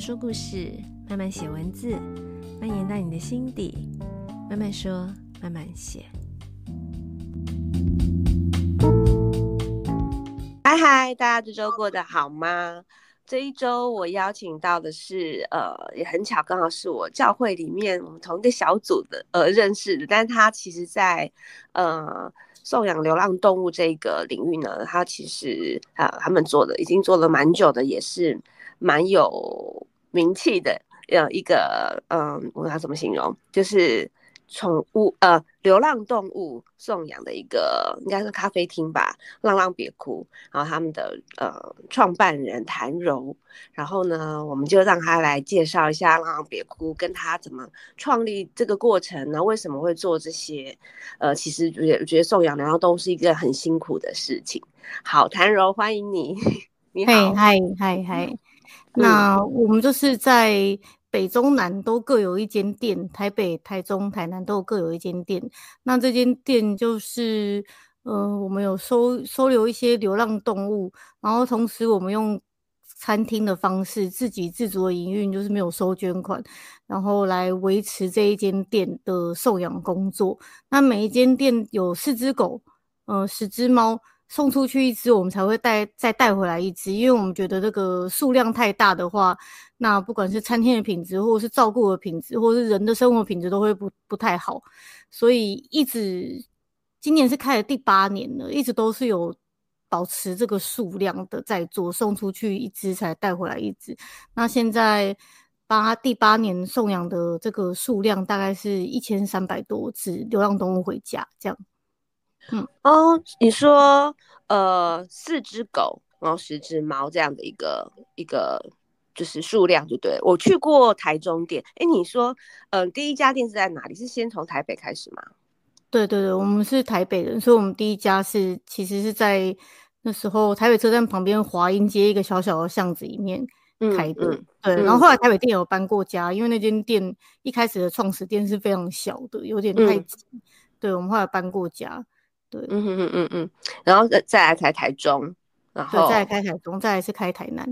说故事，慢慢写文字，蔓延到你的心底。慢慢说，慢慢写。嗨嗨，大家这周过得好吗？这一周我邀请到的是，呃，也很巧，刚好是我教会里面我们同一个小组的，呃，认识的。但是他其实在，呃，送养流浪动物这个领域呢，他其实啊、他们做的已经做了蛮久的，也是蛮有名气的，呃，一个，嗯、呃，我要怎么形容？就是。宠物呃，流浪动物送养的一个应该是咖啡厅吧，浪浪别哭。然后他们的呃创办人谭柔，然后呢，我们就让他来介绍一下浪浪别哭，跟他怎么创立这个过程呢？为什么会做这些？呃，其实觉得觉得送养流浪动物是一个很辛苦的事情。好，谭柔，欢迎你，你好，嗨嗨嗨，那我们就是在。北中南都各有一间店，台北、台中、台南都各有一间店。那这间店就是，呃，我们有收收留一些流浪动物，然后同时我们用餐厅的方式自给自足的营运，就是没有收捐款，然后来维持这一间店的送养工作。那每一间店有四只狗，呃，十只猫。送出去一只，我们才会带再带回来一只，因为我们觉得这个数量太大的话，那不管是餐厅的品质，或者是照顾的品质，或者是人的生活品质，都会不不太好。所以一直今年是开了第八年了，一直都是有保持这个数量的在做，送出去一只才带回来一只。那现在八第八年送养的这个数量大概是一千三百多只流浪动物回家，这样。嗯哦，你说呃四只狗，然后十只猫这样的一个一个就是数量就对。我去过台中店，哎，你说嗯、呃、第一家店是在哪里？是先从台北开始吗？对对对，我们是台北人，所以我们第一家是其实是在那时候台北车站旁边华阴街一个小小的巷子里面开的。嗯嗯、对，然后后来台北店有搬过家，嗯、因为那间店一开始的创始店是非常小的，有点太挤。嗯、对，我们后来搬过家。对，嗯嗯嗯嗯嗯，然后再再来开台中，然后再来开台中，再来是开台南，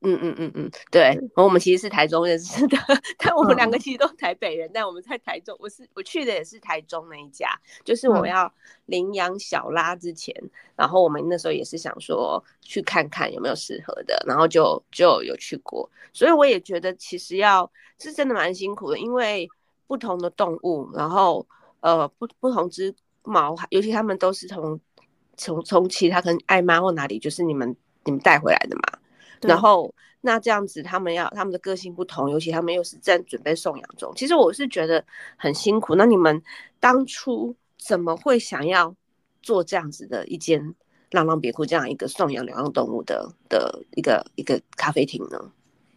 嗯嗯嗯嗯，对，然后我们其实是台中认识的，但我们两个其实都是台北人，嗯、但我们在台中，我是我去的也是台中那一家，就是我要领养小拉之前，嗯、然后我们那时候也是想说去看看有没有适合的，然后就就有去过，所以我也觉得其实要是真的蛮辛苦的，因为不同的动物，然后呃不不同之。毛，尤其他们都是从从从其他可能爱妈或哪里，就是你们你们带回来的嘛。然后那这样子，他们要他们的个性不同，尤其他们又是正准备送养中。其实我是觉得很辛苦。那你们当初怎么会想要做这样子的一间浪浪别哭这样一个送养流浪动物的的一个一个咖啡厅呢？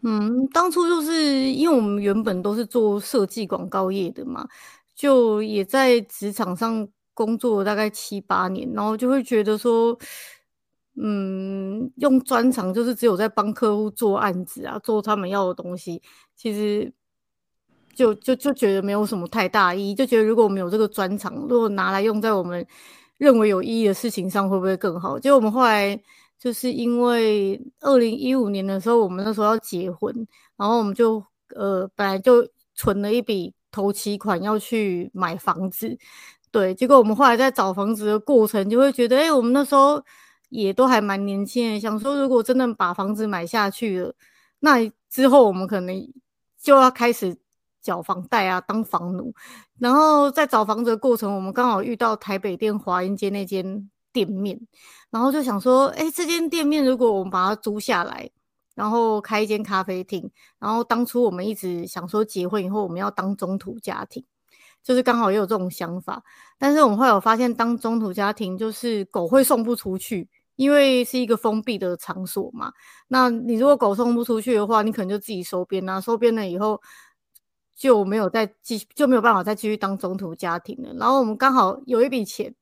嗯，当初就是因为我们原本都是做设计广告业的嘛，就也在职场上。工作大概七八年，然后就会觉得说，嗯，用专长就是只有在帮客户做案子啊，做他们要的东西，其实就就就觉得没有什么太大意义，就觉得如果我们有这个专长，如果拿来用在我们认为有意义的事情上，会不会更好？结果我们后来就是因为二零一五年的时候，我们那时候要结婚，然后我们就呃本来就存了一笔头期款要去买房子。对，结果我们后来在找房子的过程，就会觉得，哎，我们那时候也都还蛮年轻的，想说如果真的把房子买下去了，那之后我们可能就要开始缴房贷啊，当房奴。然后在找房子的过程，我们刚好遇到台北店华阴街那间店面，然后就想说，哎，这间店面如果我们把它租下来，然后开一间咖啡厅，然后当初我们一直想说，结婚以后我们要当中途家庭。就是刚好也有这种想法，但是我们会有发现，当中途家庭就是狗会送不出去，因为是一个封闭的场所嘛。那你如果狗送不出去的话，你可能就自己收编啊，收编了以后就没有再继续，就没有办法再继续当中途家庭了。然后我们刚好有一笔钱。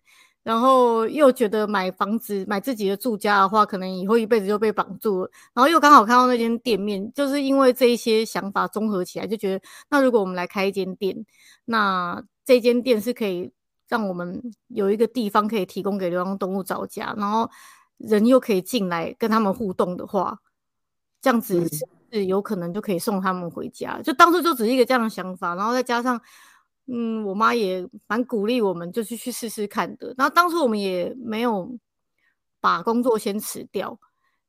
然后又觉得买房子买自己的住家的话，可能以后一辈子就被绑住了。然后又刚好看到那间店面，就是因为这一些想法综合起来，就觉得那如果我们来开一间店，那这间店是可以让我们有一个地方可以提供给流浪动物找家，然后人又可以进来跟他们互动的话，这样子是有可能就可以送他们回家。就当初就只是一个这样的想法，然后再加上，嗯，我妈也蛮鼓励我们，就是去试试看的。然后当初我们也没有把工作先辞掉，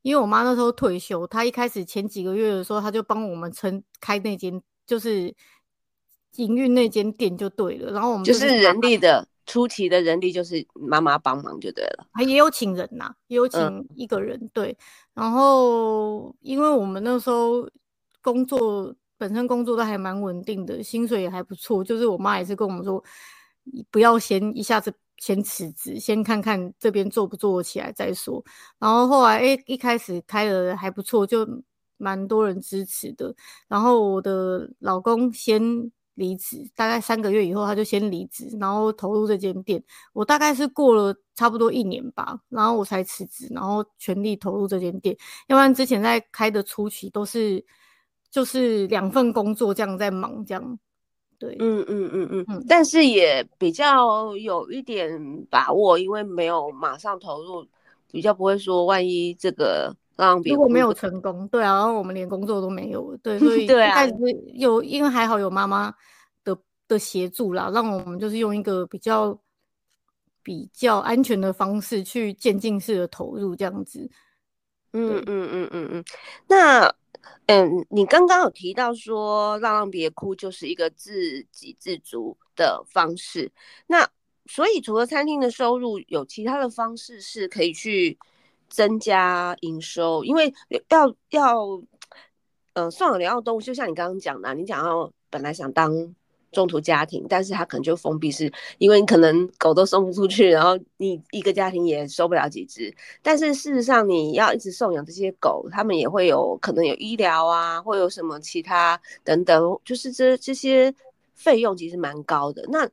因为我妈那时候退休，她一开始前几个月的时候，她就帮我们撑开那间，就是营运那间店就对了。然后我们就是，就是人力的。初期的人力就是妈妈帮忙就对了，还也有请人呐、啊，也有请一个人、嗯、对。然后因为我们那时候工作本身工作都还蛮稳定的，薪水也还不错，就是我妈也是跟我们说，不要先一下子先辞职，先看看这边做不做起来再说。然后后来诶一开始开的还不错，就蛮多人支持的。然后我的老公先。离职大概三个月以后，他就先离职，然后投入这间店。我大概是过了差不多一年吧，然后我才辞职，然后全力投入这间店。要不然之前在开的初期都是就是两份工作这样在忙，这样。对，嗯嗯嗯嗯嗯。但是也比较有一点把握，因为没有马上投入，比较不会说万一这个。如果没有成功，对啊，然后我们连工作都没有，对，所以开始有，因为还好有妈妈的的协助啦，让我们就是用一个比较比较安全的方式去渐进式的投入这样子。嗯嗯嗯嗯嗯。那嗯，你刚刚有提到说“让让别哭”就是一个自给自足的方式，那所以除了餐厅的收入，有其他的方式是可以去。增加营收，因为要要，呃，送养流浪动物，就像你刚刚讲的，你讲要本来想当中途家庭，但是他可能就封闭式，因为你可能狗都送不出去，然后你一个家庭也收不了几只。但是事实上，你要一直送养这些狗，他们也会有可能有医疗啊，会有什么其他等等，就是这这些费用其实蛮高的。那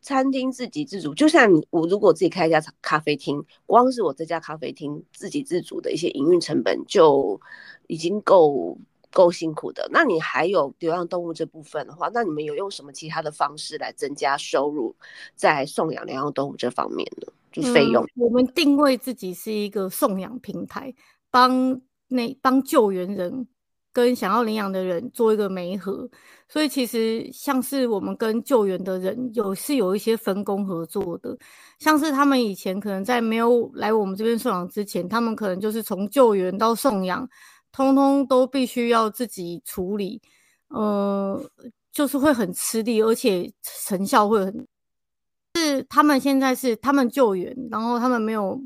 餐厅自给自足，就像我如果自己开一家咖啡厅，光是我这家咖啡厅自给自足的一些营运成本就已经够够辛苦的。那你还有流浪动物这部分的话，那你们有用什么其他的方式来增加收入，在送养流浪动物这方面呢？就费用。嗯，我们定位自己是一个送养平台，帮那帮救援人。跟想要领养的人做一个媒合，所以其实像是我们跟救援的人有是有一些分工合作的，像是他们以前可能在没有来我们这边送养之前，他们可能就是从救援到送养，通通都必须要自己处理，呃，就是会很吃力，而且成效会很。是他们现在是他们救援，然后他们没有，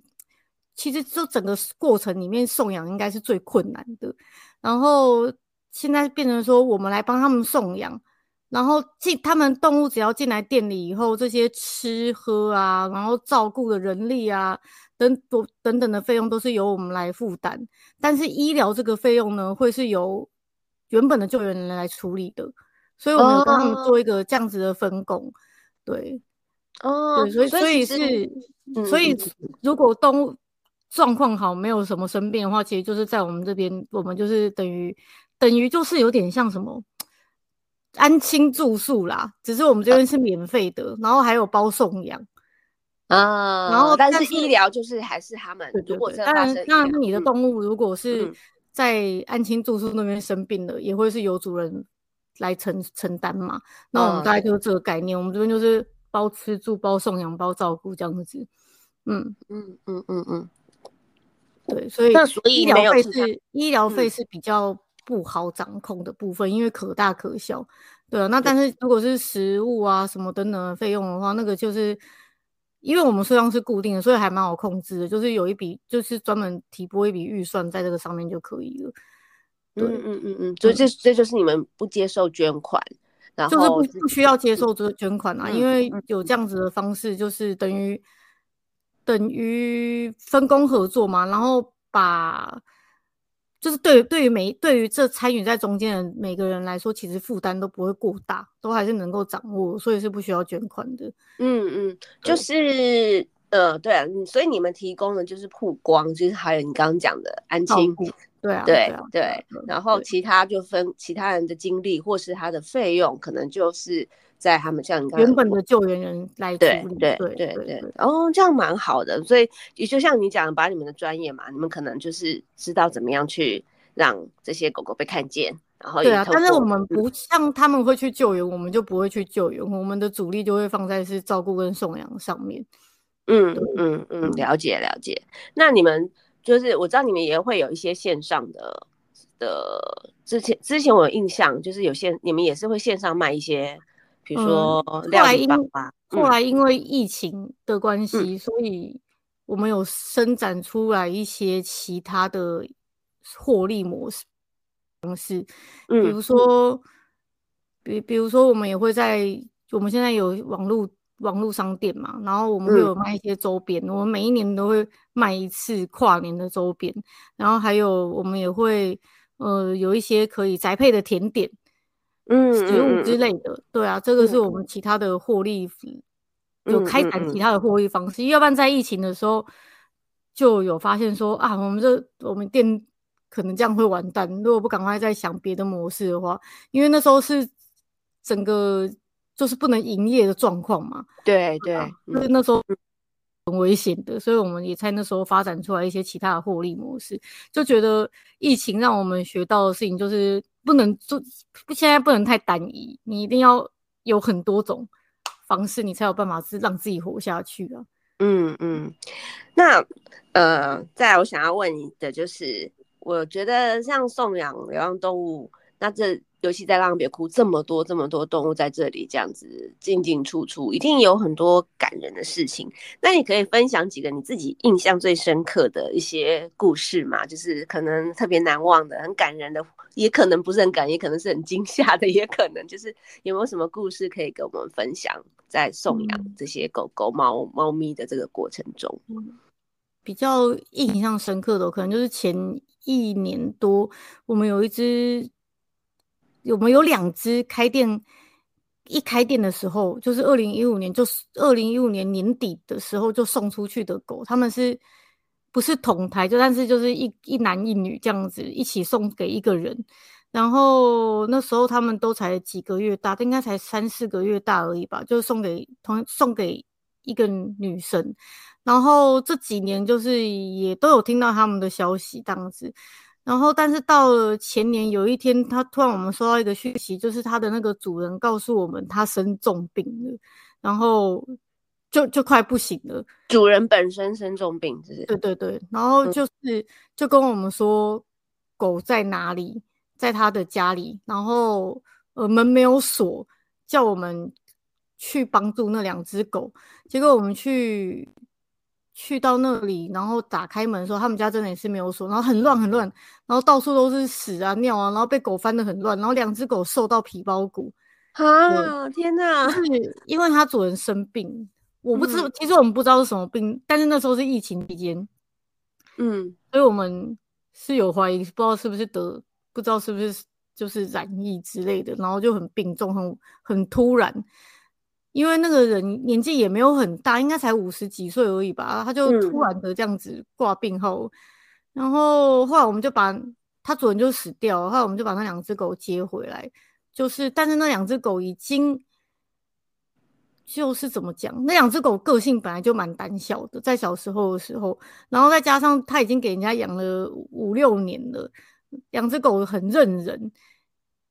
其实就整个过程里面送养应该是最困难的。然后现在变成说，我们来帮他们送养，然后进他们动物只要进来店里以后，这些吃喝啊，然后照顾的人力啊，等等等等的费用都是由我们来负担。但是医疗这个费用呢，会是由原本的救援人来处理的，所以我们帮他们做一个这样子的分工。对，哦，对，所以所以是，所以如果动物。状况好，没有什么生病的话，其实就是在我们这边，我们就是等于等于就是有点像什么安亲住宿啦，只是我们这边是免费的，啊，然后还有包送养啊，然后但是医疗就是还是他们。如果当然，那你的动物如果是在安亲住宿那边生病了，嗯，也会是由主人来承承担嘛。那我们大概就是这个概念，啊，我们这边就是包吃住、包送养、包照顾这样子。嗯嗯嗯嗯嗯。对，所以那所以医疗费是医疗费是比较不好掌控的部分，嗯，因为可大可小。对啊，那但是如果是食物啊什么等等的费用的话，那个就是因为我们数量是固定的，所以还蛮好控制的。就是有一笔，就是专门提拨一笔预算在这个上面就可以了。对，嗯嗯嗯嗯，所以这这就是你们不接受捐款，然后就是不不需要接受这个捐款啊，嗯，因为有这样子的方式，就是等于。等于分工合作嘛，然后把就是对对于每对于这参与在中间的每个人来说，其实负担都不会过大，都还是能够掌握，所以是不需要捐款的。嗯嗯，就是呃对啊，所以你们提供的就是曝光，就是还有你刚刚讲的安亲，对啊，对对啊对，对，然后其他就分其他人的精力或是他的费用，可能就是。在他们像你刚刚原本的救援人来对对对对对，哦，这样蛮好的，所以也就像你讲，把你们的专业嘛，你们可能就是知道怎么样去让这些狗狗被看见。然后对啊，但是我们不像他们会去救援，我们就不会去救援。我们的主力就会放在是照顾跟送养上面。嗯嗯嗯，了解了解。那你们就是我知道你们也会有一些线上的的，之前之前我有印象，就是有线你们也是会线上卖一些，比如说料理包啊。后来因为疫情的关系，嗯、所以我们有伸展出来一些其他的获利模式。方式，比如说，比、嗯、比如说，我们也会在我们现在有网络网络商店嘛，然后我们会有卖一些周边，嗯、我们每一年都会卖一次跨年的周边，然后还有我们也会呃有一些可以宅配的甜点，嗯，食物之类的，对啊，这个是我们其他的获利，嗯、有开展其他的获利方式，要不然在疫情的时候就有发现说啊，我们这我们店。可能这样会完蛋。如果不赶快再想别的模式的话，因为那时候是整个就是不能营业的状况嘛。对对，就是那时候很危险的，所以我们也在那时候发展出来一些其他的获利模式。就觉得疫情让我们学到的事情就是不能做，现在不能太单一，你一定要有很多种方式，你才有办法是让自己活下去啊。嗯嗯，那呃，再来我想要问你的就是。我觉得像送养流浪动物，那这尤其在浪别哭这么多这么多动物在这里这样子进进出出，一定有很多感人的事情。那你可以分享几个你自己印象最深刻的一些故事嘛？就是可能特别难忘的、很感人的，也可能不是很感，也可能是很惊吓的，也可能就是有没有什么故事可以跟我们分享，在送养这些狗狗、猫猫咪的这个过程中，比较印象深刻的，可能就是前。一年多，我们有一只，我们有两只开店，一开店的时候，就是二零一五年，就是二零一五年年底的时候就送出去的狗，他们是不是同台？就但是就是一一男一女这样子一起送给一个人，然后那时候他们都才几个月大，应该才三四个月大而已吧，就送给同送给一个女生。然后这几年就是也都有听到他们的消息这样子，然后但是到了前年有一天，他突然我们收到一个讯息，就是他的那个主人告诉我们他生重病了，然后就就快不行了。主人本身生重病，是不是？对对对，然后就是、嗯、就跟我们说狗在哪里，在他的家里，然后呃门没有锁，叫我们去帮助那两只狗，结果我们去。去到那里，然后打开门的时候，他们家真的也是没有锁，然后很乱很乱，然后到处都是屎啊尿啊，然后被狗翻得很乱，然后两只狗瘦到皮包骨啊！天哪！是因为它主人生病，我不知道，嗯、其实我们不知道是什么病，但是那时候是疫情期间，嗯，所以我们是有怀疑，不知道是不是得，不知道是不是就是染疫之类的，然后就很病重，很很突然。因为那个人年纪也没有很大，应该才五十几岁而已吧，他就突然的这样子挂病后，嗯、然后后来我们就把他主人就死掉了，后来我们就把那两只狗接回来，就是但是那两只狗已经就是怎么讲，那两只狗个性本来就蛮胆小的，在小时候的时候，然后再加上他已经给人家养了五六年了，两只狗很认人。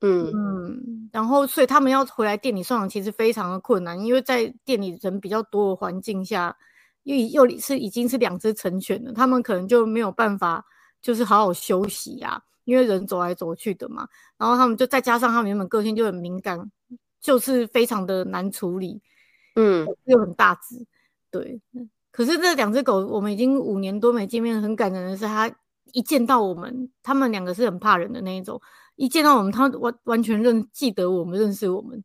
嗯嗯，然后所以他们要回来店里送养，其实非常的困难，因为在店里人比较多的环境下，又又是已经是两只成犬了，他们可能就没有办法就是好好休息呀、啊，因为人走来走去的嘛。然后他们就再加上他们原本个性就很敏感，就是非常的难处理，嗯，又很大只，对。可是这两只狗，我们已经五年多没见面，很感人的是，它一见到我们，他们两个是很怕人的那一种。一见到我们，他完完全认记得我们，认识我们。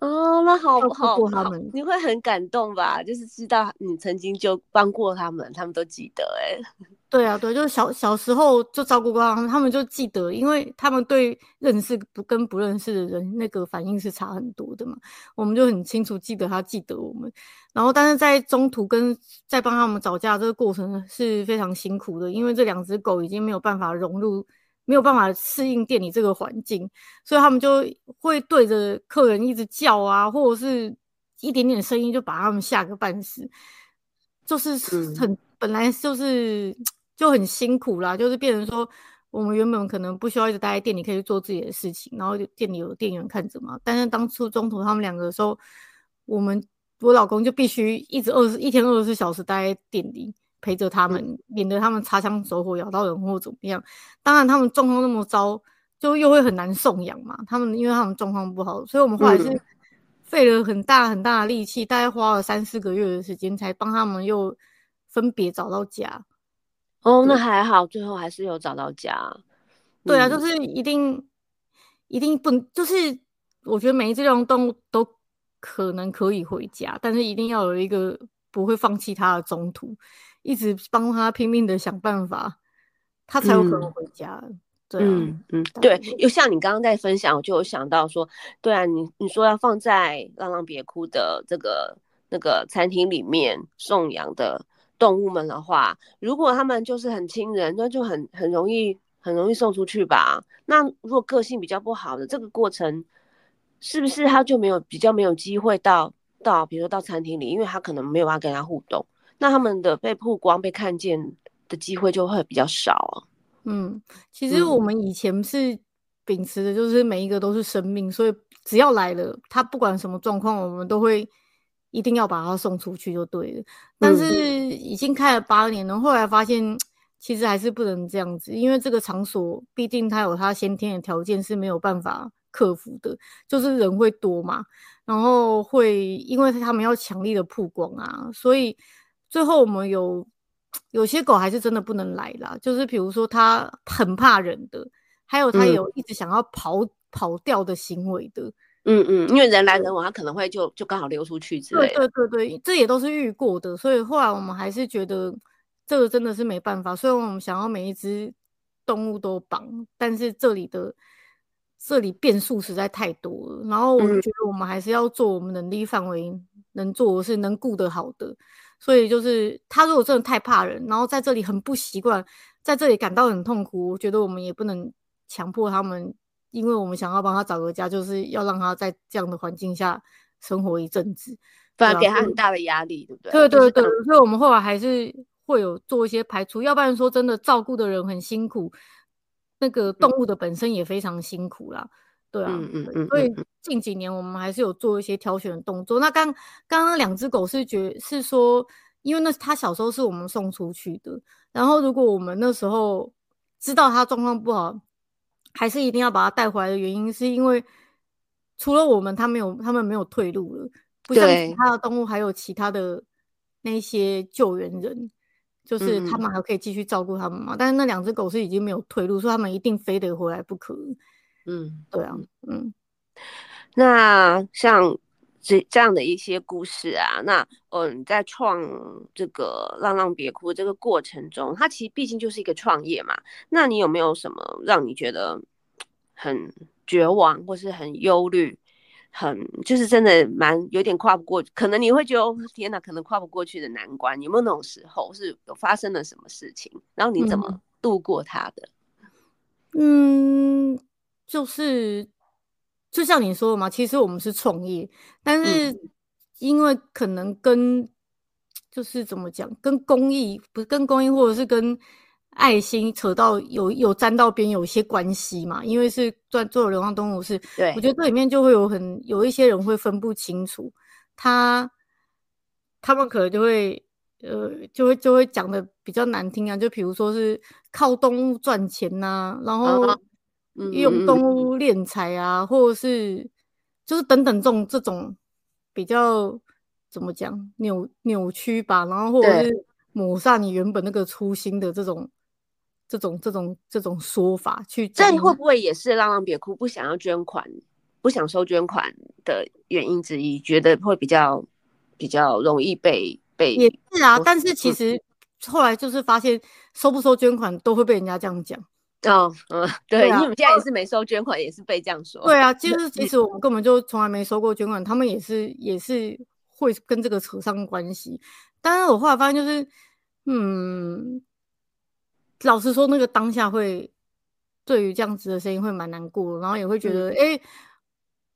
哦，那好不好？他们你会很感动吧？就是知道你曾经就帮过他们，他们都记得。哎，对啊，对，就是小小时候就照顾过他们，他们就记得，因为他们对认识不跟不认识的人那个反应是差很多的嘛。我们就很清楚记得他记得我们，然后但是在中途跟在帮他们找家这个过程是非常辛苦的，因为这两只狗已经没有办法融入。没有办法适应店里这个环境，所以他们就会对着客人一直叫啊，或者是一点点声音就把他们吓个半死，就是很、嗯、本来就是就很辛苦啦，就是变成说我们原本可能不需要一直待在店里，可以去做自己的事情，然后店里有店员看着嘛。但是当初中途他们两个的时候，我们我老公就必须一直二十一天二十四小时待在店里陪着他们，嗯、免得他们擦枪走火咬到人或怎么样。当然他们状况那么糟，就又会很难送养嘛。他们因为他们状况不好，所以我们后来是费了很大很大的力气，大概花了三四个月的时间才帮他们又分别找到家。哦，那还好，最后还是有找到家。对啊，就是一定一定不，就是我觉得每一只动物都可能可以回家，但是一定要有一个不会放弃它的中途，一直帮他拼命的想办法，他才有可能回家。嗯、对、啊，嗯嗯，对，又像你刚刚在分享，我就有想到说，对啊，你你说要放在浪浪别哭的这个那个餐厅里面送养的。动物们的话，如果他们就是很亲人，那就很很容易很容易送出去吧。那如果个性比较不好的，这个过程是不是他就没有比较没有机会到到，比如说到餐厅里，因为他可能没有办法跟他互动，那他们的被曝光、被看见的机会就会比较少。嗯，其实我们以前是秉持的就是每一个都是生命，所以只要来了，他不管什么状况，我们都会。一定要把他送出去就对了，但是已经开了八年了，后来发现其实还是不能这样子，因为这个场所毕竟它有它先天的条件是没有办法克服的，就是人会多嘛，然后会因为他们要强力的曝光啊，所以最后我们有有些狗还是真的不能来啦，就是比如说它很怕人的，还有它有一直想要跑、嗯、跑掉的行为的。嗯嗯，因为人来人往，它可能会就就刚好溜出去之类的。对对对对，这也都是遇过的，所以后来我们还是觉得这个真的是没办法。所以我们想要每一只动物都绑，但是这里的这里变数实在太多了。然后我们觉得我们还是要做我们能力范围能做的事，能顾得好的。所以就是他如果真的太怕人，然后在这里很不习惯，在这里感到很痛苦，我觉得我们也不能强迫他们。因为我们想要帮他找个家，就是要让他在这样的环境下生活一阵子，反而给他很大的压力，对不对？对对对，所以我们后来还是会有做一些排除，要不然说真的照顾的人很辛苦，那个动物的本身也非常辛苦啦，对啊，嗯嗯嗯。所以近几年我们还是有做一些挑选的动作。那刚刚刚两只狗是觉是说，因为那它小时候是我们送出去的，然后如果我们那时候知道它状况不好。还是一定要把它带回来的原因，是因为除了我们，他没有，他们没有退路了。不像其他的动物，还有其他的那些救援人，就是他们还可以继续照顾他们嘛。嗯、但是那两只狗是已经没有退路，所以他们一定非得回来不可。嗯，对啊，嗯。那像这这样的一些故事啊，那嗯，在创这个浪浪别哭这个过程中，它其实毕竟就是一个创业嘛。那你有没有什么让你觉得很绝望，或是很忧虑，很就是真的蛮有点跨不过，可能你会觉得天哪，可能跨不过去的难关，有没有那种时候是有发生了什么事情，然后你怎么度过它的？嗯，就是。就像你说的嘛，其实我们是创业，但是因为可能跟就是怎么讲，跟公益不是跟公益，或者是跟爱心扯到有有沾到边，有一些关系嘛。因为是做做流浪动物是，对，我觉得这里面就会有很有一些人会分不清楚，他他们可能就会呃就会就会讲的比较难听啊，就比如说是靠动物赚钱呐、啊，然后。啊用动物敛财啊，嗯、或者是就是等等这种这种比较怎么讲扭扭曲吧，然后或者是抹杀你原本那个初心的这种这种这种这种说法去讲，这会不会也是浪浪别哭不想要捐款、不想收捐款的原因之一？觉得会比较比较容易被被也是啊，但是其实后来就是发现收不收捐款都会被人家这样讲。哦，嗯，对，对啊、因为我们现在也是没收捐款，也是被这样说。对啊，就是其实我们根本就从来没收过捐款，他们也是也是会跟这个扯上关系。但是我后来发现，就是嗯，老实说，那个当下会对于这样子的声音会蛮难过，然后也会觉得，哎、嗯欸，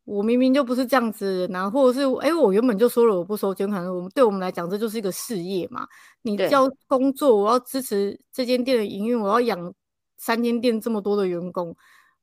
我明明就不是这样子，然后或者是，哎、欸，我原本就说了我不收捐款，我们对我们来讲，这就是一个事业嘛。你要工作，我要支持这间店的营运，我要养。三间店这么多的员工，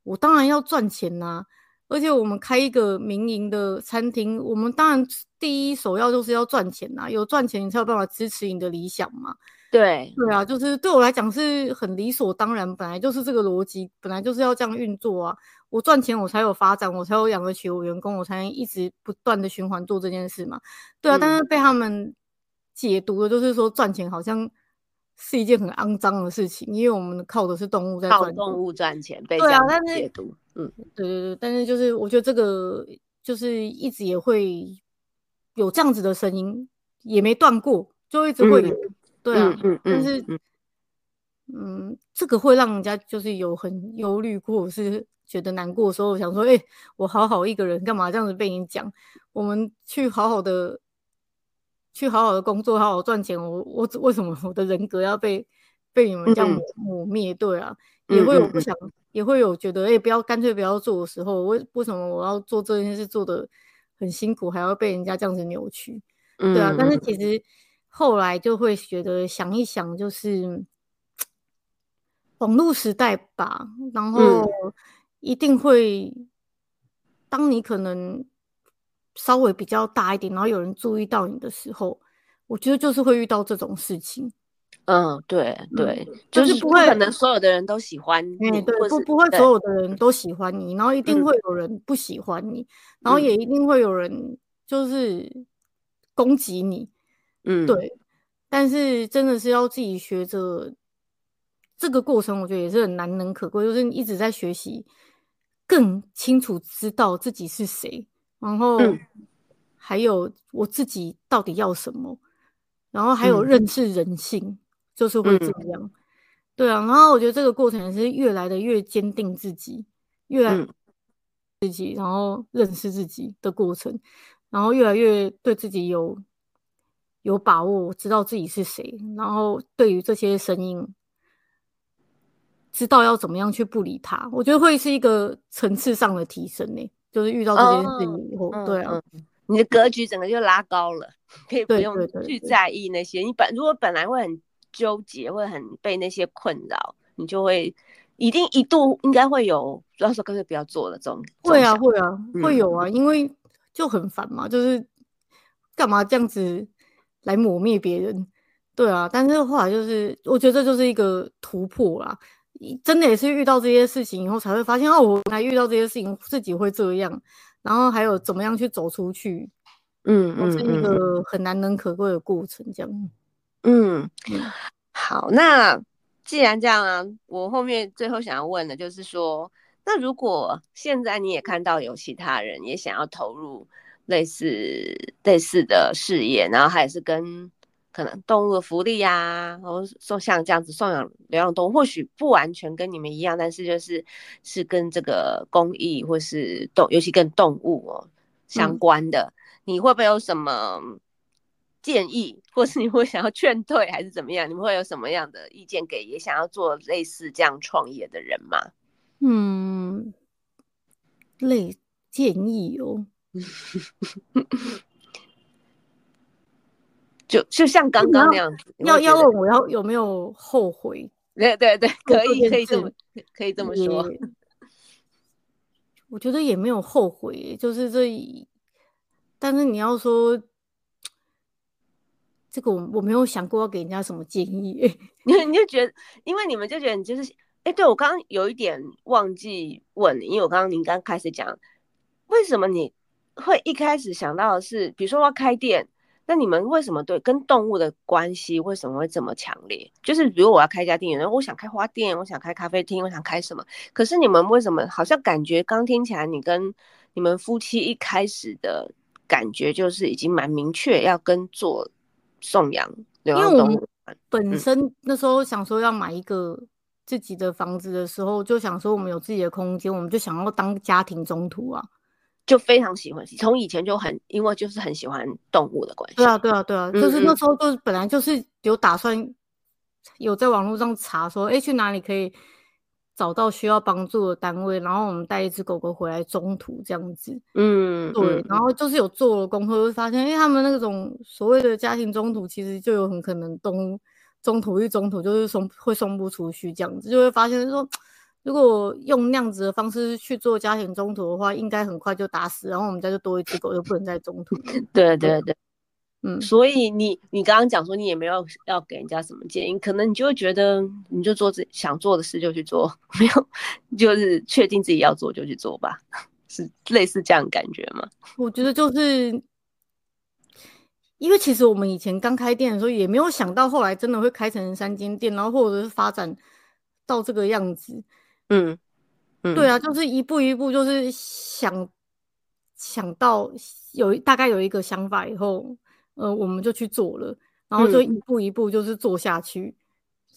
我当然要赚钱呐、啊。而且我们开一个民营的餐厅，我们当然第一首要就是要赚钱呐、啊。有赚钱，你才有办法支持你的理想嘛。对对啊，就是对我来讲是很理所当然，本来就是这个逻辑，本来就是要这样运作啊。我赚钱，我才有发展，我才有养得起我员工，我才能一直不断的循环做这件事嘛。对啊，嗯、但是被他们解读的就是说赚钱好像是一件很肮脏的事情，因为我们靠的是动物在靠动物赚钱，被这样解读。嗯，对对对，但是就是我觉得这个就是一直也会有这样子的声音，也没断过，就一直会有。嗯对啊，嗯嗯，但是，嗯，嗯，这个会让人家就是有很忧虑，或者是觉得难过的时候，想说，哎、欸，我好好一个人，干嘛这样子被你讲？我们去好好的，去好好的工作，好好赚钱。我我为什么我的人格要被被你们这样抹抹灭？对啊，也会有不想，也会有觉得，哎、欸，不要干脆不要做的时候。为为什么我要做这件事做的很辛苦，还要被人家这样子扭曲？对啊，但是其实。后来就会觉得想一想，就是网络时代吧，然后一定会，当你可能稍微比较大一点，然后有人注意到你的时候，我觉得就是会遇到这种事情。嗯，对对，就是不会可能所有的人都喜欢你，对，不不会所有的人都喜欢你，然后一定会有人不喜欢你，然后也一定会有人就是攻击你。嗯，对，但是真的是要自己学着这个过程，我觉得也是很难能可贵，就是你一直在学习，更清楚知道自己是谁，然后还有我自己到底要什么，然后还有认识人性，嗯、就是会这样，嗯、对啊，然后我觉得这个过程也是越来的越坚定自己，越来自己，然后认识自己的过程，然后越来越对自己有。有把握，知道自己是谁，然后对于这些声音，知道要怎么样去不理他，我觉得会是一个层次上的提升呢。就是遇到这件事情以后，哦、对啊、嗯，你的格局整个就拉高了，可以 不用去在意那些。你本如果本来会很纠结，会很被那些困扰，你就会一定一度应该会有，主要说干脆不要做了这种。会啊，会啊，嗯、会有啊，因为就很烦嘛，就是干嘛这样子。来抹灭别人，对啊，但是后来就是，我觉得这就是一个突破啦。真的也是遇到这些事情以后，才会发现哦，我还遇到这些事情，自己会这样，然后还有怎么样去走出去，嗯嗯，是一个很难能可贵的过程，这样。嗯，嗯好，那既然这样啊，我后面最后想要问的就是说，那如果现在你也看到有其他人也想要投入。类似类似的事业，然后还是跟可能动物的福利呀、啊，然后说像这样子送养流浪动物，或许不完全跟你们一样，但是就是是跟这个公益或是动，尤其跟动物哦相关的，嗯、你会不会有什么建议，或是你会想要劝退，还是怎么样？你们会有什么样的意见给也想要做类似这样创业的人吗？嗯，类建议哦。就就像刚刚那样子，要要问我要有没有后悔？对对对，可以可以这么可以这么说。我觉得也没有后悔，就是这，但是你要说这个，我我没有想过要给人家什么建议。你你就觉得，因为你们就觉得你就是，哎，对我刚刚有一点忘记问你，因为我刚刚您刚开始讲，为什么你？会一开始想到的是，比如说我要开店，那你们为什么对跟动物的关系为什么会这么强烈？就是比如我要开一家店，然后我想开花店，我想开咖啡厅，我想开什么？可是你们为什么好像感觉刚听起来，你跟你们夫妻一开始的感觉就是已经蛮明确，要跟做送养流浪动物。因为我们本身那时候想说要买一个自己的房子的时候，嗯、就想说我们有自己的空间，我们就想要当家庭中途啊。就非常喜欢，从以前就很，因为就是很喜欢动物的关系。对啊，对啊，对啊，嗯嗯，就是那时候就是本来就是有打算，有在网络上查说，哎，去哪里可以找到需要帮助的单位，然后我们带一只狗狗回来中途这样子。嗯，对，然后就是有做了功课，会发现，哎，他们那种所谓的家庭中途，其实就有很可能动物中途一中途就是送会送不出去这样子，就会发现说，如果用那样子的方式去做家庭中途的话，应该很快就打死，然后我们家就多一只狗，就不能再中途。对对对。嗯，所以你你刚刚讲说你也没有要给人家什么建议，可能你就会觉得你就做自己想做的事就去做，没有就是确定自己要做就去做吧，是类似这样的感觉吗？我觉得就是因为其实我们以前刚开店的时候也没有想到后来真的会开成三间店，然后或者是发展到这个样子。嗯嗯，对啊，就是一步一步就是想想到有大概有一个想法以后。呃，我们就去做了，然后就一步一步就是做下去，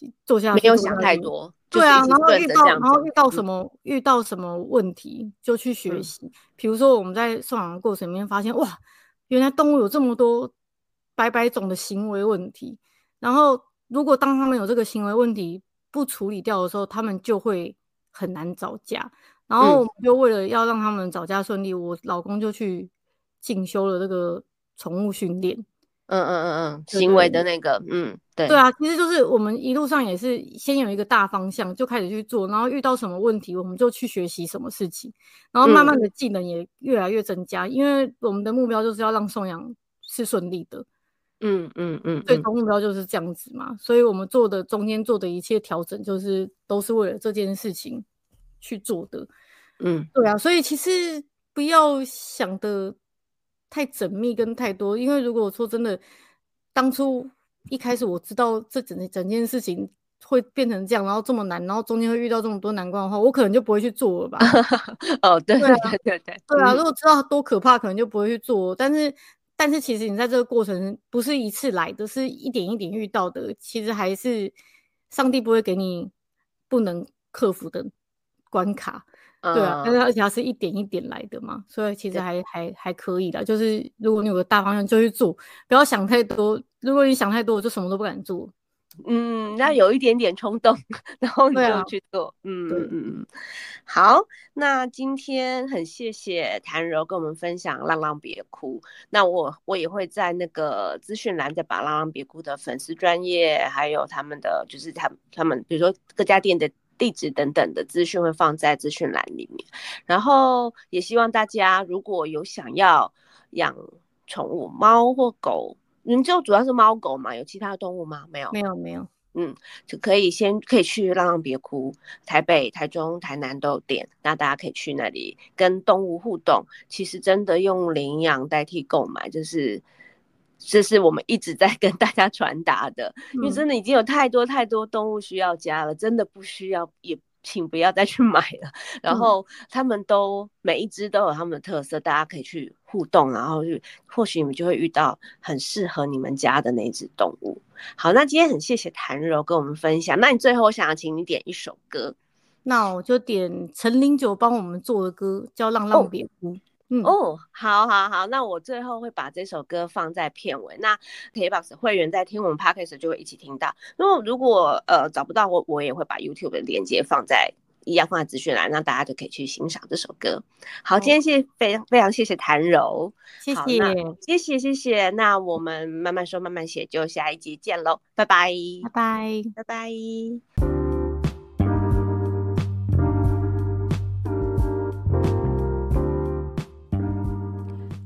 嗯、做下去，没有想太多。对啊，然后遇到，然后遇到什么，嗯、遇到什么问题就去学习。嗯、比如说我们在送养的过程里面发现，哇，原来动物有这么多百百种的行为问题。然后如果当他们有这个行为问题不处理掉的时候，他们就会很难找家。然后我们就为了要让他们找家顺利，嗯、我老公就去进修了这个。宠物训练，嗯嗯嗯嗯，行为的那个，嗯，对，对啊，其实就是我们一路上也是先有一个大方向，就开始去做，然后遇到什么问题，我们就去学习什么事情，然后慢慢的技能也越来越增加，嗯、因为我们的目标就是要让送养是顺利的，嗯嗯嗯，最终目标就是这样子嘛，所以我们做的中间做的一切调整，就是都是为了这件事情去做的，嗯，对啊，所以其实不要想的。太缜密跟太多，因为如果说真的，当初一开始我知道这整整件事情会变成这样，然后这么难，然后中间会遇到这么多难关的话，我可能就不会去做了吧。哦，对对对对对，对啊，如果知道多可怕，可能就不会去做。但是，但是其实你在这个过程不是一次来的，是一点一点遇到的。其实还是上帝不会给你不能克服的关卡。对啊，但是而且它是一点一点来的嘛，所以其实还还还可以的。就是如果你有个大方向，就去做，不要想太多。如果你想太多，我就什么都不敢做。嗯，那有一点点冲动，然后你就去做。啊、嗯嗯嗯。好，那今天很谢谢谭柔跟我们分享《浪浪别哭》。那我我也会在那个资讯栏再把《浪浪别哭》的粉丝专业，还有他们的就是他他们比如说各家店的。地址等等的资讯会放在资讯栏里面，然后也希望大家如果有想要养宠物，猫或狗，你们就主要是猫狗嘛？有其他的动物吗？没有，没有，没有。嗯，就可以先可以去浪浪别哭，台北、台中、台南都有店，那大家可以去那里跟动物互动。其实真的用领养代替购买，就是。这是我们一直在 跟大家传达的，因为真的已经有太多太多动物需要家了，真的不需要，也请不要再去买了。然后他们都每一只都有他们的特色，大家可以去互动，然后去或许你们就会遇到很适合你们家的那只动物。好，那今天很谢谢谭柔跟我们分享。那你最后我想要请你点一首歌，那我就点陈零九帮我们做的歌，叫《浪浪别哭》。哦嗯、哦，好，好，好，那我最后会把这首歌放在片尾。那 KBox 会员在听我们 Podcast 就会一起听到。如果如果呃找不到我，我也会把 YouTube 的链接放在一样放在资讯栏，让大家就可以去欣赏这首歌。好，今天谢谢非常非常谢谢谭柔，谢谢，谢谢谢谢。那我们慢慢说慢慢写，就下一集见喽，拜拜，拜拜，拜拜。